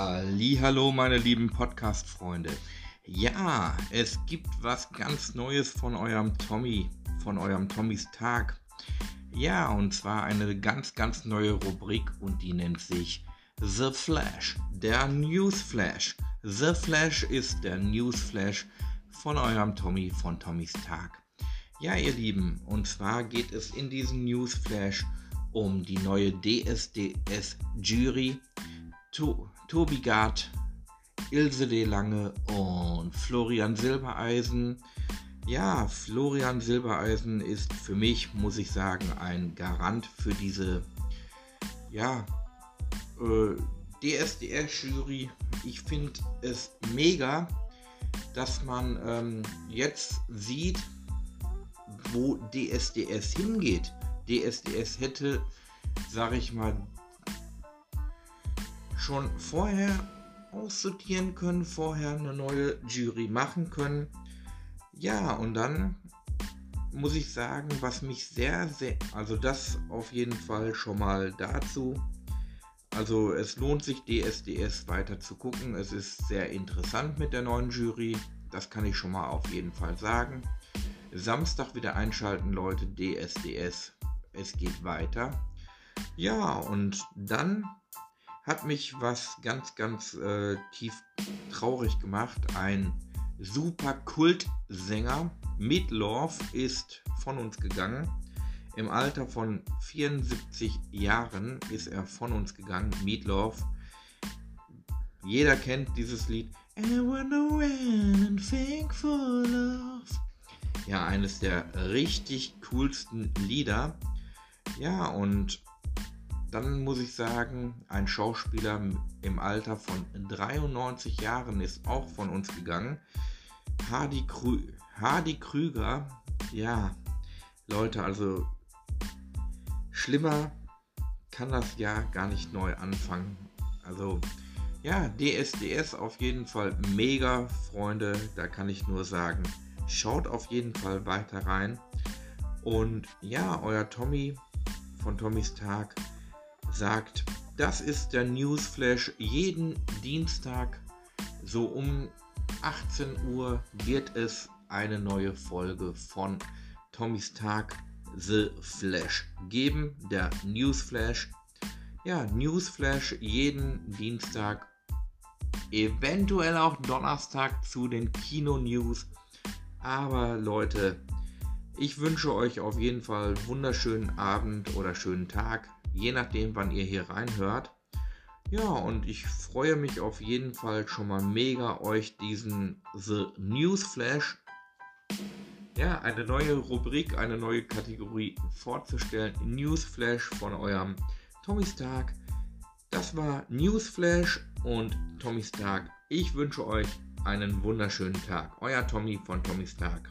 Hallo, meine lieben Podcast-Freunde. Ja, es gibt was ganz Neues von eurem Tommy, von eurem Tommys Tag. Ja, und zwar eine ganz, ganz neue Rubrik und die nennt sich The Flash, der News Flash. The Flash ist der News Flash von eurem Tommy von Tommys Tag. Ja, ihr Lieben, und zwar geht es in diesem News Flash um die neue DSDS Jury to Tobi Gard, Ilse De Lange und Florian Silbereisen. Ja, Florian Silbereisen ist für mich, muss ich sagen, ein Garant für diese ja, äh, DSDR-Jury. Ich finde es mega, dass man ähm, jetzt sieht, wo DSDS hingeht. DSDS hätte, sage ich mal, schon vorher aussortieren können, vorher eine neue Jury machen können. Ja, und dann muss ich sagen, was mich sehr, sehr, also das auf jeden Fall schon mal dazu. Also es lohnt sich DSDS weiter zu gucken. Es ist sehr interessant mit der neuen Jury. Das kann ich schon mal auf jeden Fall sagen. Samstag wieder einschalten, Leute. DSDS. Es geht weiter. Ja, und dann hat mich was ganz, ganz äh, tief traurig gemacht. Ein super Kultsänger, Meatloaf, ist von uns gegangen. Im Alter von 74 Jahren ist er von uns gegangen. Meatloaf. Jeder kennt dieses Lied. Ja, eines der richtig coolsten Lieder. Ja, und dann muss ich sagen, ein Schauspieler im Alter von 93 Jahren ist auch von uns gegangen. Hardy, Krü Hardy Krüger, ja, Leute, also schlimmer kann das Jahr gar nicht neu anfangen. Also ja, DSDS auf jeden Fall mega, Freunde. Da kann ich nur sagen, schaut auf jeden Fall weiter rein. Und ja, euer Tommy von Tommys Tag sagt, das ist der Newsflash. Jeden Dienstag so um 18 Uhr wird es eine neue Folge von Tommys Tag The Flash geben. Der Newsflash. Ja, Newsflash jeden Dienstag. Eventuell auch Donnerstag zu den Kino-News. Aber Leute, ich wünsche euch auf jeden Fall wunderschönen Abend oder schönen Tag je nachdem, wann ihr hier reinhört. Ja, und ich freue mich auf jeden Fall schon mal mega, euch diesen The News Flash, ja, eine neue Rubrik, eine neue Kategorie vorzustellen. News Flash von eurem Tommy Stark. Das war News Flash und Tommy Stark. Ich wünsche euch einen wunderschönen Tag. Euer Tommy von Tommy Stark.